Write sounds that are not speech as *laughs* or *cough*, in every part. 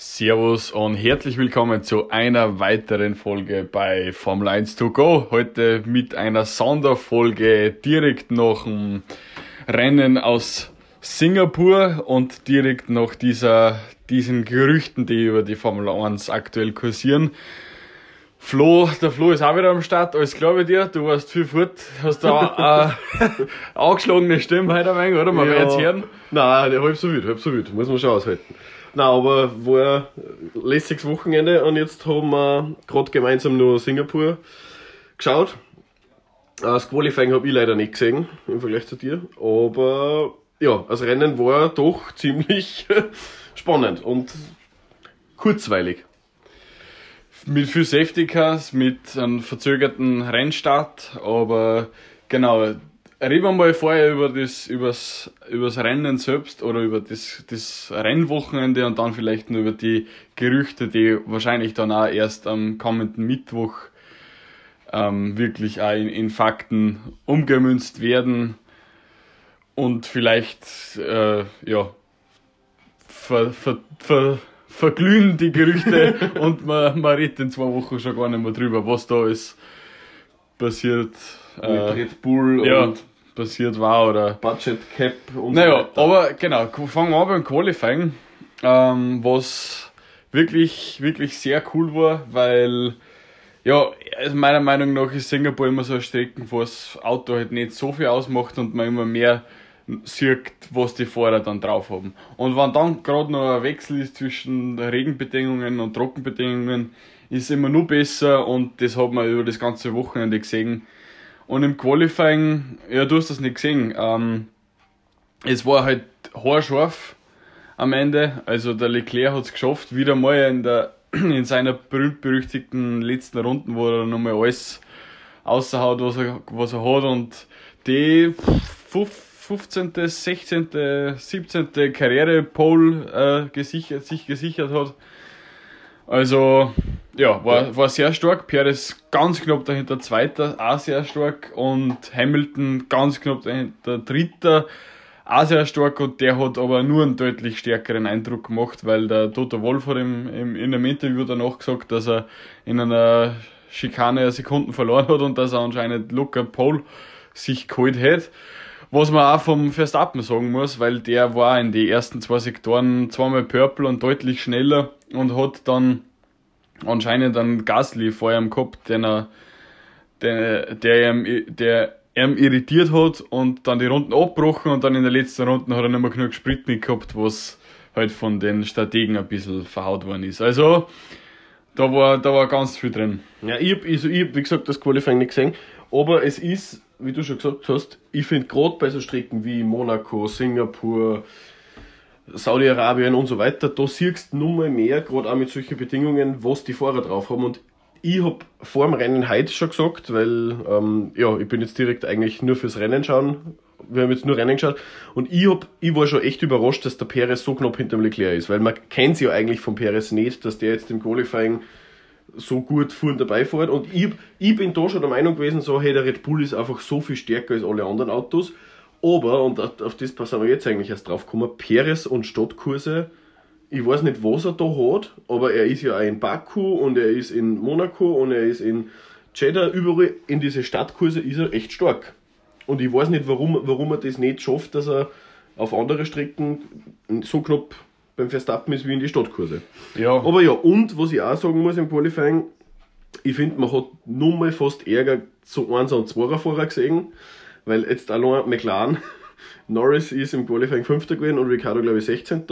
Servus und herzlich willkommen zu einer weiteren Folge bei Formel 1 to go. Heute mit einer Sonderfolge direkt nach dem Rennen aus Singapur und direkt nach dieser, diesen Gerüchten, die über die Formel 1 aktuell kursieren. Flo, der Flo ist auch wieder am Start, alles klar bei dir, du warst viel fort, hast da *laughs* eine angeschlagene Stimme heute ein wenig, oder? Man Ja. wird jetzt hören. Nein, halb so wild, halb so wild, muss man schon aushalten. Nein, aber war ein lässiges Wochenende und jetzt haben wir gerade gemeinsam nur Singapur geschaut. Äh, Das Qualifying habe ich leider nicht gesehen im Vergleich zu dir, aber ja, das Rennen war doch *laughs* ziemlich spannend und kurzweilig. Mit viel Safety Cars, mit einem verzögerten Rennstart, aber genau, reden wir mal vorher über das, übers, übers Rennen selbst oder über das, das Rennwochenende und dann vielleicht nur über die Gerüchte, die wahrscheinlich dann auch erst am kommenden Mittwoch ähm, wirklich auch in, in Fakten umgemünzt werden und vielleicht, äh, ja, ver, ver, ver, verglühen die Gerüchte *laughs* und man, man redet in zwei Wochen schon gar nicht mehr drüber, was da ist passiert, Mit äh, Red Bull ja, und passiert war oder. Budget Cap und Naja, so aber genau, fangen wir an beim Qualifying, ähm, was wirklich, wirklich sehr cool war, weil ja, also meiner Meinung nach ist Singapur immer so eine Strecke, wo das Auto halt nicht so viel ausmacht und man immer mehr sieht, was die Fahrer dann drauf haben. Und wenn dann gerade noch ein Wechsel ist zwischen Regenbedingungen und Trockenbedingungen, ist es immer nur besser und das hat man über das ganze Wochenende gesehen. Und im Qualifying, ja, du hast das nicht gesehen, ähm, es war halt haarscharf am Ende. Also der Leclerc hat es geschafft, wieder mal in, der, *clears throat* in seiner berühmt-berüchtigten letzten Runden, wo er nochmal alles außerhaut, was er, was er hat. Und die fuf- 15., 16., 17. Karriere-Pole äh, gesichert, sich gesichert hat. Also, ja, war, war sehr stark. Perez ganz knapp dahinter Zweiter, auch sehr stark. Und Hamilton ganz knapp dahinter Dritter, auch sehr stark. Und der hat aber nur einen deutlich stärkeren Eindruck gemacht, weil der Toto Wolf hat im, im, in einem Interview danach gesagt, dass er in einer Schikane Sekunden verloren hat und dass er anscheinend locker Pole sich geholt hat. Was man auch vom Verstappen sagen muss, weil der war in die ersten zwei Sektoren zweimal Purple und deutlich schneller und hat dann anscheinend einen Gasly vor ihm gehabt, den er, der, der, ihm, der ihm irritiert hat und dann die Runden abgebrochen und dann in der letzten Runde hat er nicht mehr genug Sprit mit gehabt, was halt von den Strategen ein bisschen verhaut worden ist. Also, da war, da war ganz viel drin. Ja, ich hab, also hab, wie gesagt, das Qualifying nicht gesehen, aber es ist, wie du schon gesagt hast, ich finde gerade bei so Strecken wie Monaco, Singapur, Saudi-Arabien und so weiter, da siehst du nur mal mehr, gerade auch mit solchen Bedingungen, was die Fahrer drauf haben. Und ich hab vor dem Rennen heute schon gesagt, weil ähm, ja, ich bin jetzt direkt eigentlich nur fürs Rennen schauen. Wir haben jetzt nur Rennen geschaut und ich, hab, ich war schon echt überrascht, dass der Perez so knapp hinter dem Leclerc ist, weil man kennt ja eigentlich vom Perez nicht, dass der jetzt im Qualifying so gut fuhren dabei fährt. Und ich, ich bin da schon der Meinung gewesen, so, hey, der Red Bull ist einfach so viel stärker als alle anderen Autos. Aber, und auf das sind wir jetzt eigentlich erst drauf gekommen, Perez und Stadtkurse, ich weiß nicht, was er da hat, aber er ist ja auch in Baku und er ist in Monaco und er ist in Jeddah, überall in diese Stadtkurse ist er echt stark. Und ich weiß nicht, warum, warum er das nicht schafft, dass er auf andere Strecken so knapp beim Verstappen ist wie in die Stadtkurse. Ja, Aber ja, und was ich auch sagen muss im Qualifying, ich finde, man hat nur mal fast Ärger zu 1 und 2er Fahrer gesehen, weil jetzt allein McLaren, *laughs* Norris ist im Qualifying 5. gewesen und Ricardo, glaube ich, 16.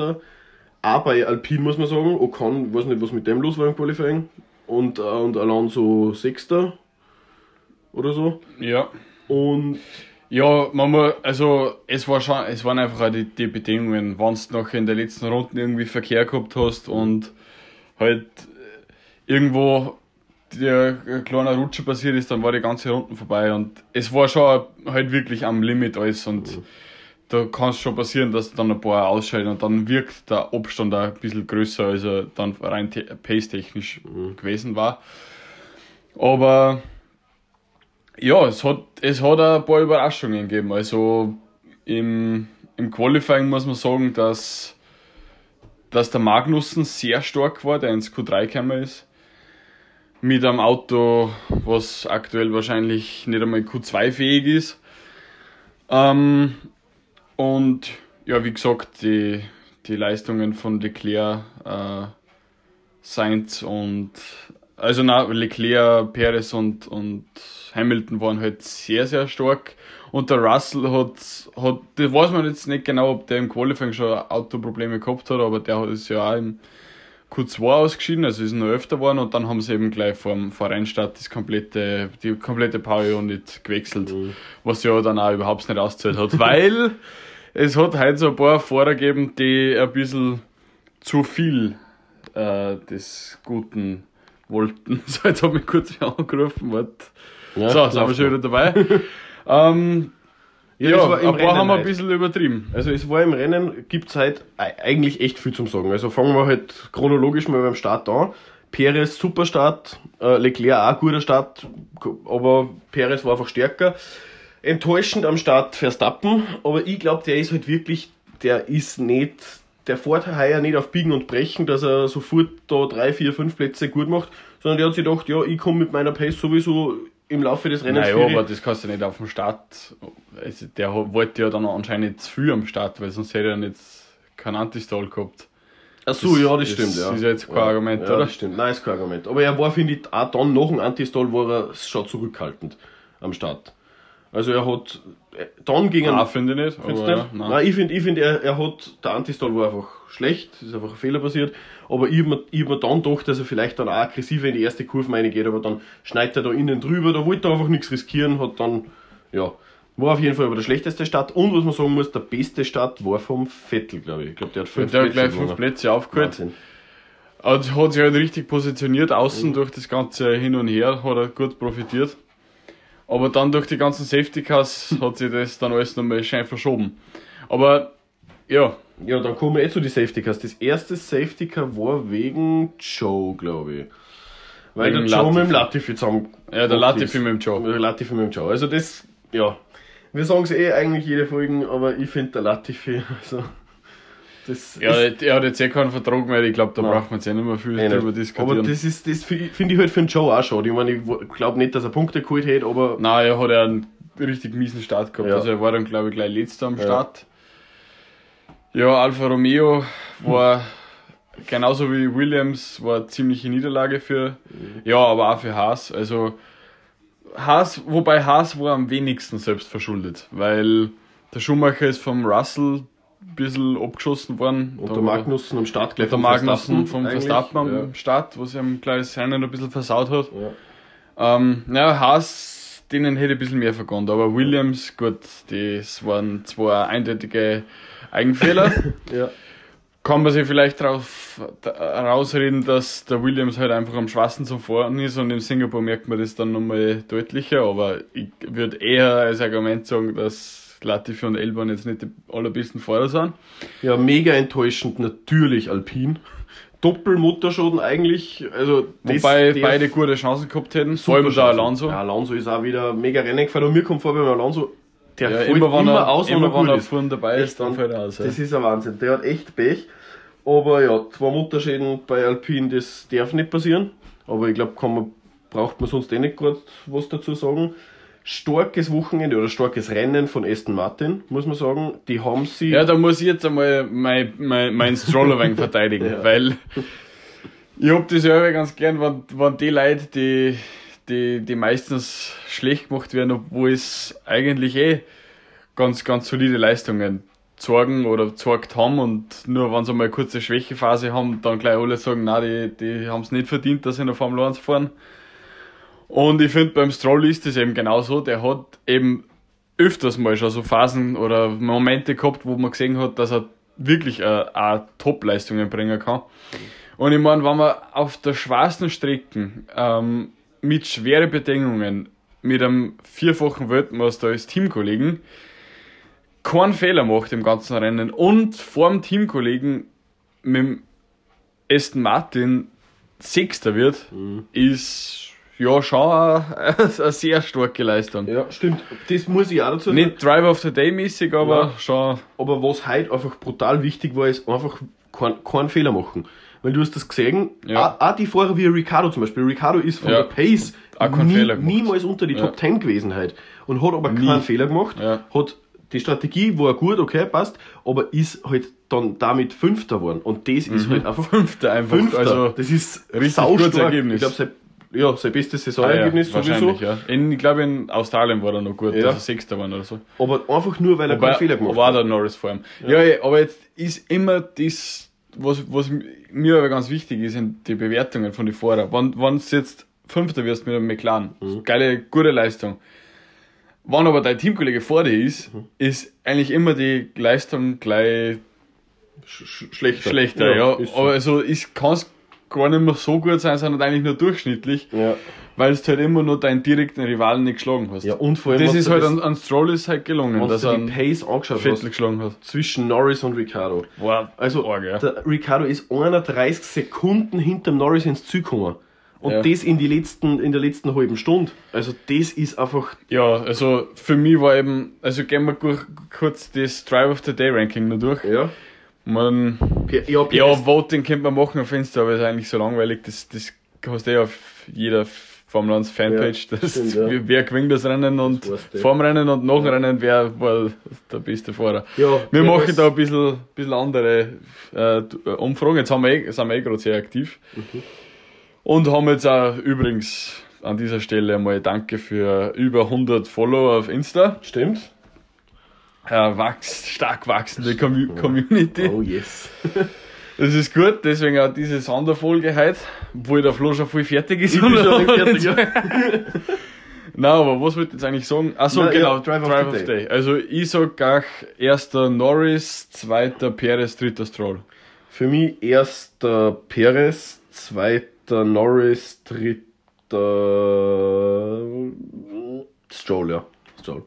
Auch bei Alpine muss man sagen, Ocon, weiß nicht, was mit dem los war im Qualifying. Und, äh, und Alonso 6. oder so. ja. Und Ja, man muss, also es war schon, es waren einfach auch die, die Bedingungen, wenn du noch in der letzten Runde irgendwie Verkehr gehabt hast und halt äh, irgendwo der ein kleiner Rutscher passiert ist, dann war die ganze Runde vorbei und es war schon halt wirklich am Limit alles und da kann es schon passieren, dass dann ein paar ausscheiden und dann wirkt der Abstand auch ein bisschen größer, als er dann rein te- pace-technisch gewesen war. Aber ja, es hat, es hat ein paar Überraschungen gegeben. Also im, im Qualifying muss man sagen, dass dass der Magnussen sehr stark war, der ins Q3 gekommen ist. Mit einem Auto, was aktuell wahrscheinlich nicht einmal Q2 fähig ist. Ähm, und ja, wie gesagt, die, die Leistungen von Leclerc, äh, Sainz und also na, Leclerc, Perez und, und Hamilton waren halt sehr, sehr stark. Und der Russell hat, hat, das weiß man jetzt nicht genau, ob der im Qualifying schon Autoprobleme gehabt hat, aber der hat es ja auch im Q2 ausgeschieden, also ist noch öfter geworden und dann haben sie eben gleich vor, vor Rennstart das komplette, die komplette Power Unit gewechselt, mhm. was ja dann auch überhaupt nicht ausgezahlt hat, weil *laughs* es hat heute so ein paar Fahrer gegeben, die ein bisschen zu viel äh, des Guten wollten. *laughs* So, jetzt habe ich kurz angerufen, warte. Ja, so, sind wir schon wieder dabei. *laughs* ähm, ja, ja aber Rennen haben wir ein bisschen übertrieben. Also es war im Rennen, gibt es halt eigentlich echt viel zum Sagen. Also fangen wir halt chronologisch mal beim Start an. Perez super Start, äh, Leclerc auch guter Start, aber Perez war einfach stärker. Enttäuschend am Start Verstappen, aber ich glaube, der ist halt wirklich, der ist nicht, der fährt heuer nicht auf Biegen und Brechen, dass er sofort da drei, vier, fünf Plätze gut macht, sondern der hat sich gedacht, ja, ich komme mit meiner Pace sowieso im Laufe des Rennens. Naja, aber das kannst du nicht auf dem Start. Also der wollte ja dann anscheinend zu viel am Start, weil sonst hätte er nicht keinen Antistall gehabt. Ach so, das, ja, das, das stimmt, ja. Das ist ja jetzt kein ja, Argument, ja, oder? das stimmt. Nein, ist kein Argument. Aber er war, finde ich, auch dann nach dem Antistall war er schon zurückhaltend am Start. Also er hat dann gegen einen. finde ich nicht. Aber, nicht? Ja, nein. nein. ich finde, ich find, er, er hat, der Antistall war einfach schlecht, ist einfach ein Fehler passiert. Aber ich habe mir, hab mir dann gedacht, dass er vielleicht dann auch aggressiver in die erste Kurve reingeht, aber dann schneidet er da innen drüber, da wollte er einfach nichts riskieren, hat dann, ja, war auf jeden Fall aber der schlechteste Start. Und was man sagen muss, der beste Start war vom Vettel, glaube ich. Ich glaube, der hat fünf, der Plätze, hat gleich fünf Plätze aufgeholt. Also hat sich halt richtig positioniert, außen mhm. durch das ganze Hin und Her hat er gut profitiert. Aber dann durch die ganzen Safety Cars hat sich das dann alles nochmal schön verschoben. Aber ja. Ja, dann kommen wir eh zu den Safety Cars. Das erste Safety Car war wegen Joe, glaube ich. Weil wegen der Joe Latifi. mit dem Latifi zusammen. Ja, der Latifi mit dem Joe. Der Latifi mit dem Joe. Also das, ja. Wir sagen es eh eigentlich jede Folge, aber ich finde der Latifi, *laughs* also. Das ja, er hat jetzt eh keinen Vertrag mehr, ich glaube, da Nein. braucht man jetzt eh nicht mehr viel eh drüber diskutieren. Aber das ist, das finde ich halt für den Joe auch schon. Ich meine, ich glaube nicht, dass er Punkte geholt hätte, aber. Nein, er hat ja einen richtig miesen Start gehabt. Ja. Also er war dann, glaube ich, gleich letzter am Start. Ja, ja Alfa Romeo war genauso wie Williams, war eine ziemliche Niederlage für, mhm. ja, aber auch für Haas. Also Haas, wobei Haas war am wenigsten selbst verschuldet, weil der Schumacher ist vom Russell bisschen abgeschossen worden. Und der Magnussen am Start gleich Der Magnussen vom Verstappen am ja. Start, was ihm gleich Rennen ein bisschen versaut hat. Ja. Ähm, ja, Haas, denen hätte ein bisschen mehr vergönnt, aber Williams, gut, das waren zwei eindeutige Eigenfehler. *laughs* ja. Kann man sich vielleicht darauf rausreden, dass der Williams halt einfach am schwarzen zum Fahren ist und in Singapur merkt man das dann nochmal deutlicher, aber ich würde eher als Argument sagen, dass Latifi und Elban jetzt nicht die allerbesten Fahrer sind. Ja, mega enttäuschend natürlich Alpin. Doppelmutterschaden eigentlich. Also Wobei beide gute Chancen gehabt hätten, vor allem der Alonso. Ja, Alonso ist auch wieder mega Rennen gefahren und mir kommt vor beim Alonso, der ja, immer, immer er, aus, immer wenn er vorne dabei ist, dann fällt er aus. Das ja. ist ein Wahnsinn. Der hat echt Pech. Aber ja, zwei Mutterschäden bei Alpin, das darf nicht passieren. Aber ich glaube, braucht man sonst eh nicht gerade was dazu sagen starkes Wochenende oder starkes Rennen von Aston Martin, muss man sagen. Die haben sie. Ja, da muss ich jetzt einmal mein, mein, mein Stroller *laughs* verteidigen, ja. weil ich hab das ja ganz gern, wenn, wenn die Leute, die, die, die meistens schlecht gemacht werden, obwohl es eigentlich eh ganz, ganz solide Leistungen zeigen oder gezeigt haben und nur wenn sie mal eine kurze Schwächephase haben, dann gleich alle sagen, nein, die, die haben es nicht verdient, dass sie in der Formel 1 fahren. Und ich finde, beim Stroll ist es eben genauso. Der hat eben öfters mal schon so Phasen oder Momente gehabt, wo man gesehen hat, dass er wirklich äh, auch Top-Leistungen bringen kann. Und ich meine, wenn man auf der schwarzen Strecke ähm, mit schweren Bedingungen mit einem vierfachen Weltmeister als Teamkollegen keinen Fehler macht im ganzen Rennen und vor dem Teamkollegen mit dem Aston Martin Sechster wird, mhm. ist ja, schon eine, *laughs* eine sehr starke Leistung. Ja, stimmt. Das muss ich auch dazu sagen. Nicht Drive of the Day mäßig, aber Ja. schon. Aber was heute einfach brutal wichtig war, ist einfach keinen keinen Fehler machen. Weil du hast das gesehen, Ja. auch, auch die Fahrer wie Ricardo zum Beispiel. Ricardo ist von Ja. der Pace gemacht. niemals unter die Ja. Top 10 gewesen heute. Und hat aber Nie. keinen Fehler gemacht. Hat die Strategie war gut, okay, passt, aber ist halt dann damit Fünfter geworden. Und das ist halt einfach Fünfter einfach. Fünfter. Also, das ist richtig gutes Ergebnis. Ich glaube, sein, ja, sein bestes ah, ja, Saisonergebnis sowieso. ja. In, ich glaube, in Australien war er noch gut, Ja. dass er Sechster war oder so. Aber einfach nur, weil er Wobei, keinen Fehler gemacht war hat. der Norris vor ihm. Ja. ja, aber jetzt ist immer das, was, was mir aber ganz wichtig ist, sind die Bewertungen von den Fahrern. Wenn, wenn du jetzt Fünfter wirst mit einem McLaren, Mhm. geile, gute Leistung. Wenn aber dein Teamkollege vor dir ist, Mhm. ist eigentlich immer die Leistung gleich Sch sch- schlechter. schlechter, ja. ist so. Aber also es kann gar nicht mehr so gut sein, sondern eigentlich nur durchschnittlich, ja. weil du halt immer nur deinen direkten Rivalen nicht geschlagen hast. ja, und vor allem, das ist halt das- an, an Stroll ist halt gelungen, dass du er die Pace angeschaut Vettel hast, geschlagen hat. zwischen Norris und Ricardo. Wow. Also, Arg, ja. der Ricardo ist 31 Sekunden hinterm Norris ins Ziel gekommen. Und Ja. das in, die letzten, in der letzten halben Stunde. Also, das ist einfach. Ja, also für mich war eben, also gehen wir kurz das Drive of the Day Ranking noch durch. Ja, Man, ja, ja, Perez- Voting könnte man machen auf Insta, aber ist eigentlich so langweilig, das, das hast du eh auf jeder Formel 1 Fanpage, Ja, das, stimmt, ja. wer- gewinnt das Rennen und Das weißt du. vorm Rennen und nach dem Rennen, wer war der beste Fahrer. ja, Wir machen da ein bisschen, bisschen andere äh, Umfragen. Jetzt haben wir eh, sind wir eh gerade sehr aktiv. Mhm. Und haben jetzt auch übrigens an dieser Stelle mal Danke für über 100 Follower auf Insta. Stimmt. Äh, wachs, stark wachsende Commu Community. Oh, yes. *laughs* Das ist gut, deswegen auch diese Sonderfolge heute, obwohl der Flo schon voll fertig ist. Ich bin schon fertig, ja. *laughs* Nein, aber was wollte ich jetzt eigentlich sagen? Achso, Na, genau, ja, Drive of Drive the of the Day. Also ich sag gleich erster Norris, zweiter Perez, dritter Stroll. Für mich erster Perez, zweiter Norris, dritter Stroll, ja. Stroll.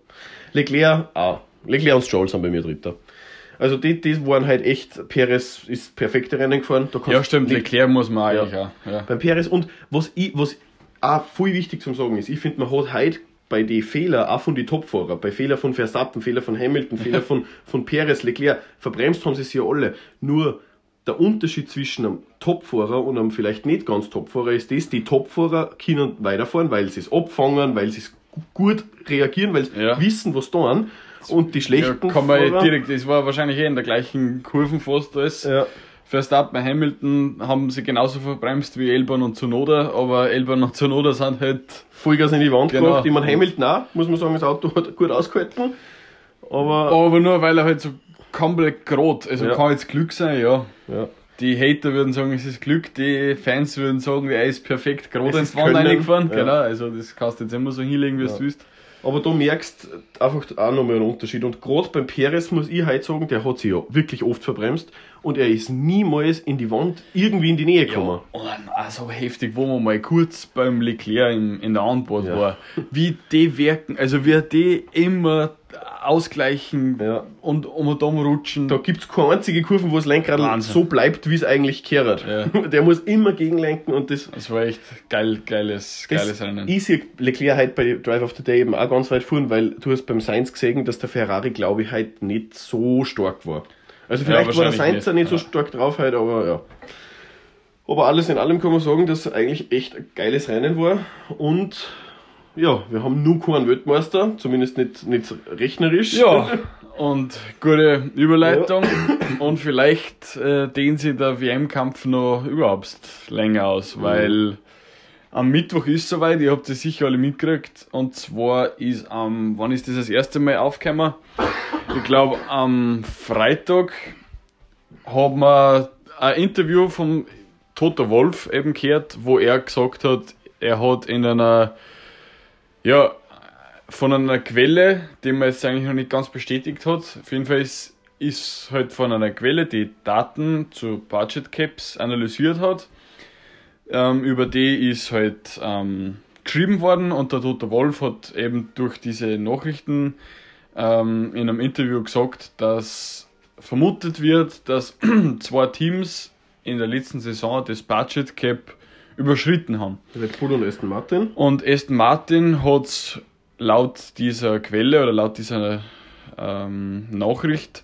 Leclerc, ah. Leclerc und Stroll sind bei mir dritter. Also die, die waren halt echt, Perez ist perfekte Rennen gefahren. Da Ja, stimmt, Le- Leclerc muss man Ja. eigentlich auch. Ja. Beim Perez und was ich, was auch viel wichtig zum Sagen ist, ich finde, man hat heute bei den Fehlern auch von den Topfahrer, bei Fehler von Verstappen, Fehler von Hamilton, *laughs* Fehler von, von Perez, Leclerc, verbremst haben sie sich ja alle. Nur der Unterschied zwischen einem Topfahrer und einem vielleicht nicht ganz Topfahrer ist das, die Topfahrer können weiterfahren, weil sie es abfangen, weil sie es gu- gut reagieren, weil sie Ja. wissen, was tun. Und die Ja, schlechten kann man Fahrer, direkt, das war wahrscheinlich eh in der gleichen Kurven fast als ja, Verstappen, Hamilton haben sie genauso verbremst wie Elban und Zunoda, aber Elban und Zunoda sind halt, Vollgas in die Wand Genau. gemacht. Ich meine, Hamilton auch, muss man sagen, das Auto hat gut ausgehalten. Aber aber nur weil er halt so komplett gerade, also Ja. kann jetzt Glück sein, ja. ja. Die Hater würden sagen, es ist Glück, die Fans würden sagen, er ist perfekt gerade ins Wand reingefahren. ja. Genau, also das kannst du jetzt immer so hinlegen, wie Ja. du willst. Aber du merkst einfach auch nochmal einen Unterschied. Und gerade beim Perez muss ich heute sagen, der hat sich ja wirklich oft verbremst und er ist niemals in die Wand irgendwie in die Nähe gekommen. Oh, also heftig, wo man mal kurz beim Leclerc in, in der Antwort Ja. war. Wie die wirken, also wie die immer ausgleichen Ja. und um und um rutschen. Da gibt es keine einzige Kurve, wo das Lenkrad Wahnsinn. so bleibt, wie es eigentlich kehrt. Ja. *laughs* Der muss immer gegenlenken und das. Das war echt geil, geiles, geiles Rennen. Ich sehe Leclerc heute bei Drive of the Day eben auch ganz weit vorn, weil du hast beim Sainz gesehen, dass der Ferrari, glaube ich, heute nicht so stark war. Also vielleicht war der Sainz ja nicht nicht, so stark drauf heute, aber ja. Aber alles in allem kann man sagen, dass es eigentlich echt ein geiles Rennen war. Und ja, wir haben nur keinen Weltmeister, zumindest nicht, nicht rechnerisch. Ja, *laughs* und gute Überleitung. *coughs* Und vielleicht äh, dehnt sich der WM-Kampf noch überhaupt länger aus, weil am Mittwoch ist soweit, ihr habt es sicher alle mitgekriegt. Und zwar ist am, wann ist das das erste Mal aufgekommen? Ich glaube, am Freitag haben wir ein Interview vom Toto Wolf eben gehört, wo er gesagt hat, er hat in einer, ja, von einer Quelle, die man jetzt eigentlich noch nicht ganz bestätigt hat. Auf jeden Fall ist, ist halt von einer Quelle, die Daten zu Budget Caps analysiert hat. Ähm, über die ist halt ähm, geschrieben worden und der Toter Wolf hat eben durch diese Nachrichten ähm, in einem Interview gesagt, dass vermutet wird, dass *clears throat* zwei Teams in der letzten Saison das Budget Cap überschritten haben. Red Bull und Aston Martin. Und Aston Martin hat laut dieser Quelle oder laut dieser ähm, Nachricht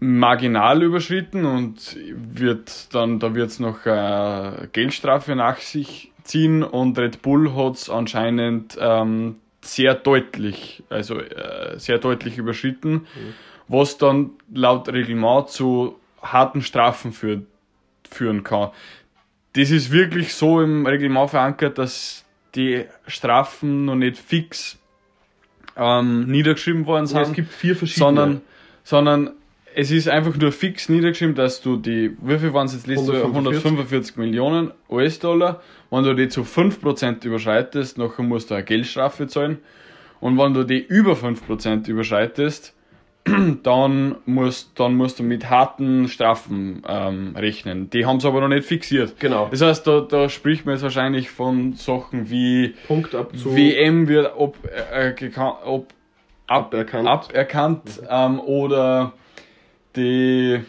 marginal überschritten und wird dann, da wird es noch eine Geldstrafe nach sich ziehen und Red Bull hat es anscheinend ähm, sehr deutlich, also äh, sehr deutlich überschritten, mhm. was dann laut Reglement zu harten Strafen führt, führen kann. Das ist wirklich so im Reglement verankert, dass die Strafen noch nicht fix ähm, niedergeschrieben worden sind. Ja, es gibt vier verschiedene. Sondern, sondern es ist einfach nur fix niedergeschrieben, dass du die, wie viel waren es jetzt letztes 145. 145 Millionen US-Dollar, wenn du die zu 5% überschreitest, nachher musst du eine Geldstrafe zahlen. Und wenn du die über 5% überschreitest, *clears throat* dann musst, dann musst du mit harten Strafen ähm, rechnen. Die haben es aber noch nicht fixiert. Genau. Das heißt, da, da spricht man jetzt wahrscheinlich von Sachen wie Punktabzug. WM wird ob, äh, ob ab, aberkannt, aberkannt ähm, oder die,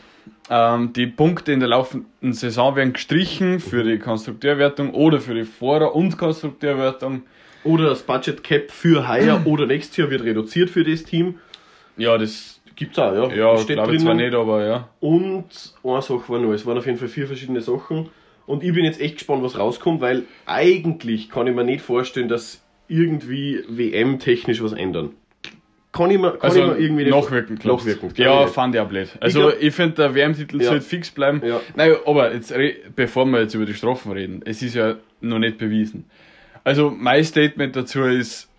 ähm, die Punkte in der laufenden Saison werden gestrichen für die Konstrukteurwertung oder für die Fahrer- und Konstrukteurwertung. Oder das Budget Cap für heuer *clears throat* oder nächstes Jahr wird reduziert für das Team. Ja, das gibt's auch, ja. Ja, steht glaube zwar nicht, aber ja. Und eine Sache war noch, es waren auf jeden Fall vier verschiedene Sachen. Und ich bin jetzt echt gespannt, was rauskommt, weil eigentlich kann ich mir nicht vorstellen, dass irgendwie WM-technisch was ändern. Kann ich mir, kann also ich mir irgendwie nachwirken, nachwirken. Ja, fand ich auch blöd. Also ich, ich finde, der WM-Titel ja. sollte fix bleiben. Ja. Nein, aber jetzt, bevor wir jetzt über die Strafen reden, es ist ja noch nicht bewiesen. Also mein Statement dazu ist,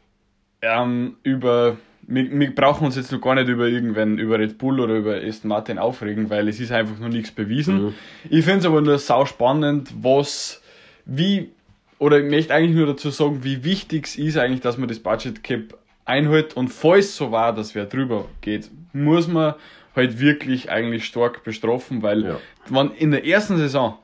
ähm, über wir, wir, brauchen uns jetzt noch gar nicht über irgendwen, über Red Bull oder über Aston Martin aufregen, weil es ist einfach noch nichts bewiesen. Mhm. Ich finde es aber nur sau spannend, was, wie, oder ich möchte eigentlich nur dazu sagen, wie wichtig es ist eigentlich, dass man das Budget Cap einhält und falls so war, dass wer drüber geht, muss man halt wirklich eigentlich stark bestrafen, weil ja. wenn in der ersten Saison,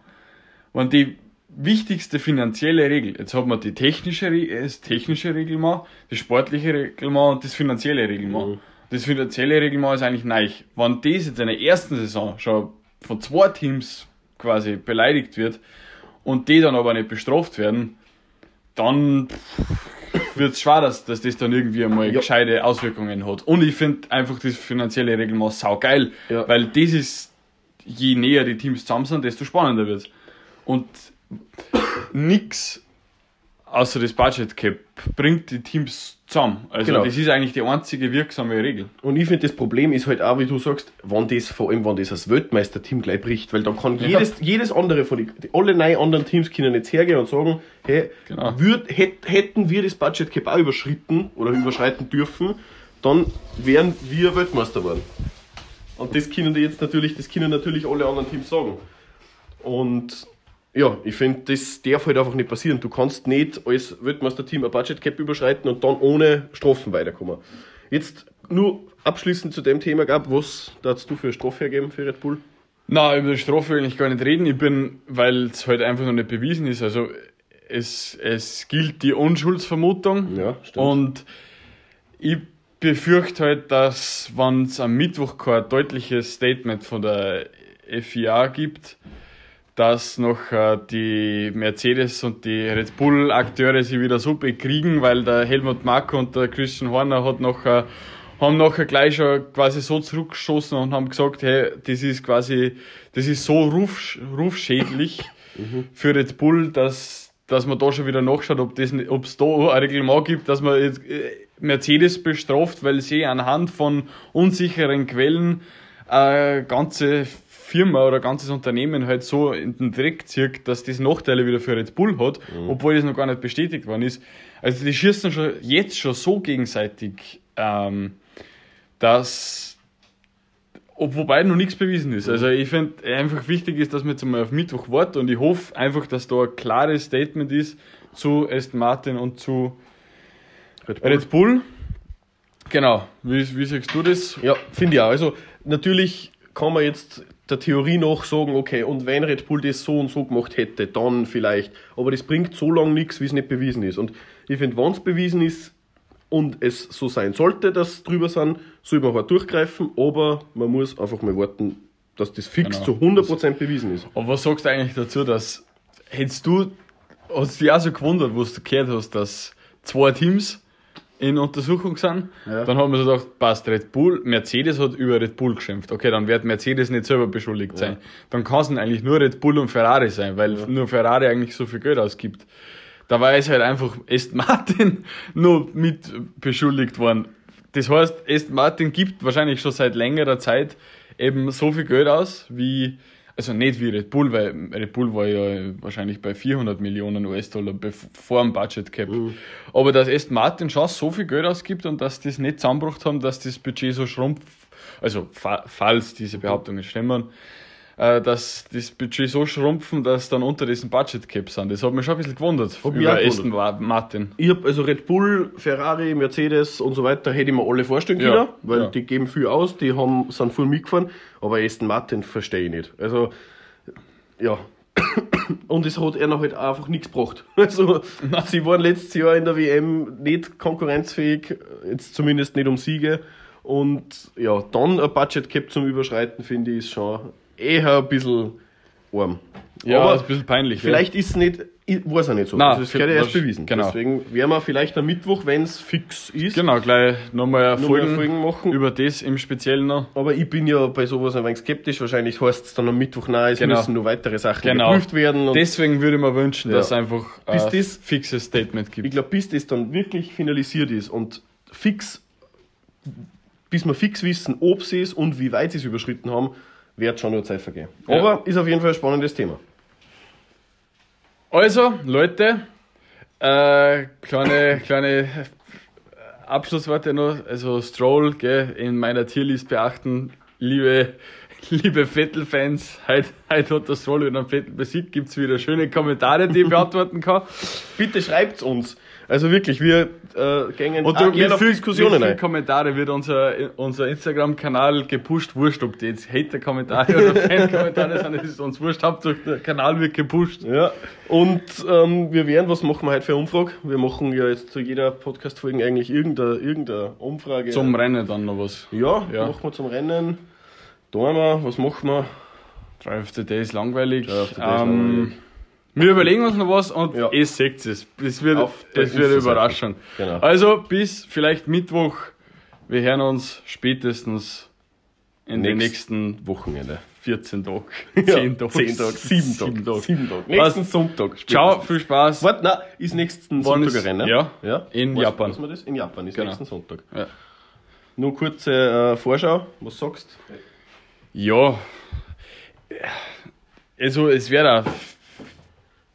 wenn die wichtigste finanzielle Regel. Jetzt hat man die technische, das technische Reglement, das sportliche Reglement und das finanzielle Reglement. Mhm. Das finanzielle Reglement ist eigentlich neu. Wenn das jetzt in der ersten Saison schon von zwei Teams quasi beleidigt wird und die dann aber nicht bestraft werden, dann wird es schwer, dass, dass das dann irgendwie einmal ja. gescheite Auswirkungen hat. Und ich finde einfach das finanzielle Reglement saugeil, ja. weil das ist, je näher die Teams zusammen sind, desto spannender wird Und nichts außer das Budget Cap bringt die Teams zusammen. Also genau. das ist eigentlich die einzige wirksame Regel. Und ich finde, das Problem ist halt auch, wie du sagst, wenn das, vor allem wenn das als Weltmeisterteam gleich bricht, weil dann kann ja. jedes, jedes andere von den, alle neun anderen Teams können jetzt hergehen und sagen, hey, genau. würd, hätt, hätten wir das Budget Cap auch überschritten oder überschreiten dürfen, dann wären wir Weltmeister geworden. Und das können die jetzt natürlich, das können natürlich alle anderen Teams sagen. Und ja, ich finde, das darf halt einfach nicht passieren. Du kannst nicht als Weltmeisterteam ein Budget Cap überschreiten und dann ohne Strafen weiterkommen. Jetzt nur abschließend zu dem Thema gab, was darfst du für eine Strafe hergeben für Red Bull? Na, über die Strafe will ich gar nicht reden. Ich bin, weil es halt einfach noch nicht bewiesen ist. Also es, es gilt die Unschuldsvermutung. Ja, stimmt. Und ich befürchte halt, dass wenn es am Mittwoch kein deutliches Statement von der FIA gibt, dass noch äh, die Mercedes und die Red Bull Akteure sich wieder so bekriegen, weil der Helmut Marko und der Christian Horner hat noch, äh, haben nachher gleich schon quasi so zurückgeschossen und haben gesagt, hey, das ist quasi, das ist so ruf, rufschädlich *laughs* mhm. für Red Bull, dass, dass man da schon wieder nachschaut, ob es da ein Reglement gibt, dass man jetzt äh, Mercedes bestraft, weil sie anhand von unsicheren Quellen äh, ganze Firma oder ein ganzes Unternehmen halt so in den Dreck zieht, dass das Nachteile wieder für Red Bull hat, mhm. obwohl das noch gar nicht bestätigt worden ist. Also die schießen schon jetzt schon so gegenseitig, ähm, dass wobei noch nichts bewiesen ist. Also ich finde einfach wichtig ist, dass wir jetzt mal auf Mittwoch warten und ich hoffe einfach, dass da ein klares Statement ist zu Aston Martin und zu Red Bull. Red Bull. Genau. Wie, wie sagst du das? Ja, finde ich auch. Also natürlich kann man jetzt der Theorie nach sagen, okay, und wenn Red Bull das so und so gemacht hätte, dann vielleicht. Aber das bringt so lange nichts, wie es nicht bewiesen ist. Und ich finde, wenn es bewiesen ist und es so sein sollte, dass drüber sind, soll man halt durchgreifen, aber man muss einfach mal warten, dass das fix genau. zu 100% bewiesen ist. Aber was sagst du eigentlich dazu, dass hättest du, hast du dich auch so gewundert, wo du gehört hast, dass zwei Teams in Untersuchung sind? Ja. Dann haben wir so gedacht, passt, Red Bull, Mercedes hat über Red Bull geschimpft. Okay, dann wird Mercedes nicht selber beschuldigt sein. Dann kann es eigentlich nur Red Bull und Ferrari sein, weil nur Ferrari eigentlich so viel Geld ausgibt. Dabei ist halt einfach Aston Martin *laughs* nur mit beschuldigt worden. Das heißt, Aston Martin gibt wahrscheinlich schon seit längerer Zeit eben so viel Geld aus, wie, also nicht wie Red Bull, weil Red Bull war ja wahrscheinlich bei 400 Millionen US-Dollar vor dem Budget Cap. Aber dass Aston Martin schon so viel Geld ausgibt und dass das nicht zusammengebracht haben, dass das Budget so schrumpft, also fa falls diese Behauptungen stimmen, dass das Budget so schrumpfen, dass dann unter diesem Budget Cap sind. Das hat mich schon ein bisschen gewundert mich über Aston Ma- Martin. Ich habe also Red Bull, Ferrari, Mercedes und so weiter, hätte ich mir alle vorstellen Ja, können, weil ja. die geben viel aus, die haben, sind voll mitgefahren, aber Aston Martin verstehe ich nicht. Also, ja. *coughs* Und es hat einer halt einfach nichts gebracht. *laughs* Also, sie waren letztes Jahr in der WM nicht konkurrenzfähig, jetzt zumindest nicht um Siege. Und ja, dann ein Budget Cap zum Überschreiten, finde ich, ist schon eher ein bisschen arm. Ja, aber ist ein bisschen peinlich. Vielleicht ist es nicht, war es auch nicht so. Nein, das ist gerade erst bewiesen. genau. Deswegen werden wir vielleicht am Mittwoch, wenn es fix ist, ja. Genau, gleich nochmal Folgen, Folgen machen. über das im Speziellen noch. Aber ich bin ja bei sowas ein wenig skeptisch. Wahrscheinlich heißt es dann am Mittwoch, nein, es Genau. müssen nur weitere Sachen Genau. geprüft werden. Deswegen würde ich mir wünschen, Ja. dass es einfach Bis ein das- fixes Statement ich gibt. glaube, bis das dann wirklich finalisiert ist und fix, bis wir fix wissen, ob sie es und wie weit sie es überschritten haben, wird schon nur Zeit vergehen. Ja. Aber ist auf jeden Fall ein spannendes Thema. Also, Leute, äh, kleine, kleine Abschlussworte noch. Also, Stroll, gell, in meiner Tierlist beachten, liebe, *laughs* liebe Vettel-Fans, heute, heute hat der Stroll wieder einen Vettel besiegt. Gibt's wieder schöne Kommentare, die ich beantworten kann. Bitte schreibt uns. Also wirklich, wir äh, gehen Und gerne mit auf viel, Diskussionen mit viel ein. Kommentare wird unser, unser Instagram-Kanal gepusht. Wurscht, ob die jetzt Hater-Kommentare oder *laughs* Fan-Kommentare sind, das ist uns wurscht. Hauptsache der Kanal wird gepusht. Ja, und ähm, wir werden, was machen wir heute für eine Umfrage? Wir machen ja jetzt zu jeder Podcast-Folge eigentlich irgendeine, irgendeine Umfrage. Zum Rennen dann noch was. ja, Ja. machen wir zum Rennen. Da haben wir, was machen wir? Drive of the Day ist langweilig. Drive of the Day ist ähm, langweilig. Wir überlegen uns noch was und Ja. ihr seht es. Das wird, Auf das wird eine. Überraschung. Genau. Also bis vielleicht Mittwoch. Wir hören uns spätestens in den Nächst- nächsten Wochenende. 14 Tagen. *laughs* Ja, 10 Tagen. 10 Tage, 7 *laughs* Tage. Sieben Tage. 7 Tage. Was? Nächsten Sonntag. Ciao, viel Spaß. Warte, nein, ist nächsten Wann Sonntag ist- Rennen? ja, ja. in Weiß- Japan. Weiß man das? In Japan ist Genau. nächsten Sonntag. Ja. Nur kurze äh, Vorschau. Was sagst Ja, also es wäre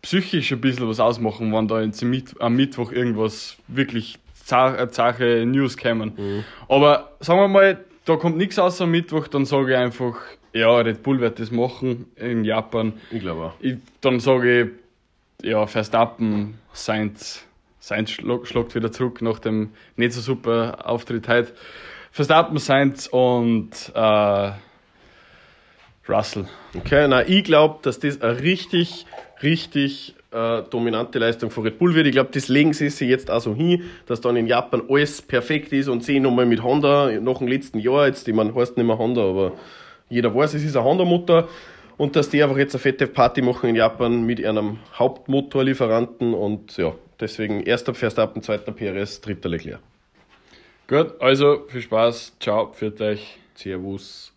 psychisch ein bisschen was ausmachen, wenn da jetzt am Mitt- am Mittwoch irgendwas wirklich za- zache News kämen. Aber sagen wir mal, da kommt nichts außer am Mittwoch, dann sage ich einfach, ja, Red Bull wird das machen in Japan. Ich glaube auch. Ich, dann sage ich, ja, Verstappen, Sainz, Sainz schlag, schlagt wieder zurück nach dem nicht so super Auftritt heute. Verstappen, Sainz und äh, Russell. Okay, na, ich glaube, dass das eine richtig, richtig äh, dominante Leistung von Red Bull wird. Ich glaube, das legen sie sich jetzt auch so hin, dass dann in Japan alles perfekt ist und sie nochmal mit Honda nach dem letzten Jahr, jetzt, ich meine, heißt nicht mehr Honda, aber jeder weiß, es ist eine Honda-Mutter und dass die einfach jetzt eine fette Party machen in Japan mit einem Hauptmotorlieferanten und ja, deswegen erster Verstappen, zweiter Perez, dritter Leclerc. Gut, also viel Spaß, ciao, pfiat euch. Servus.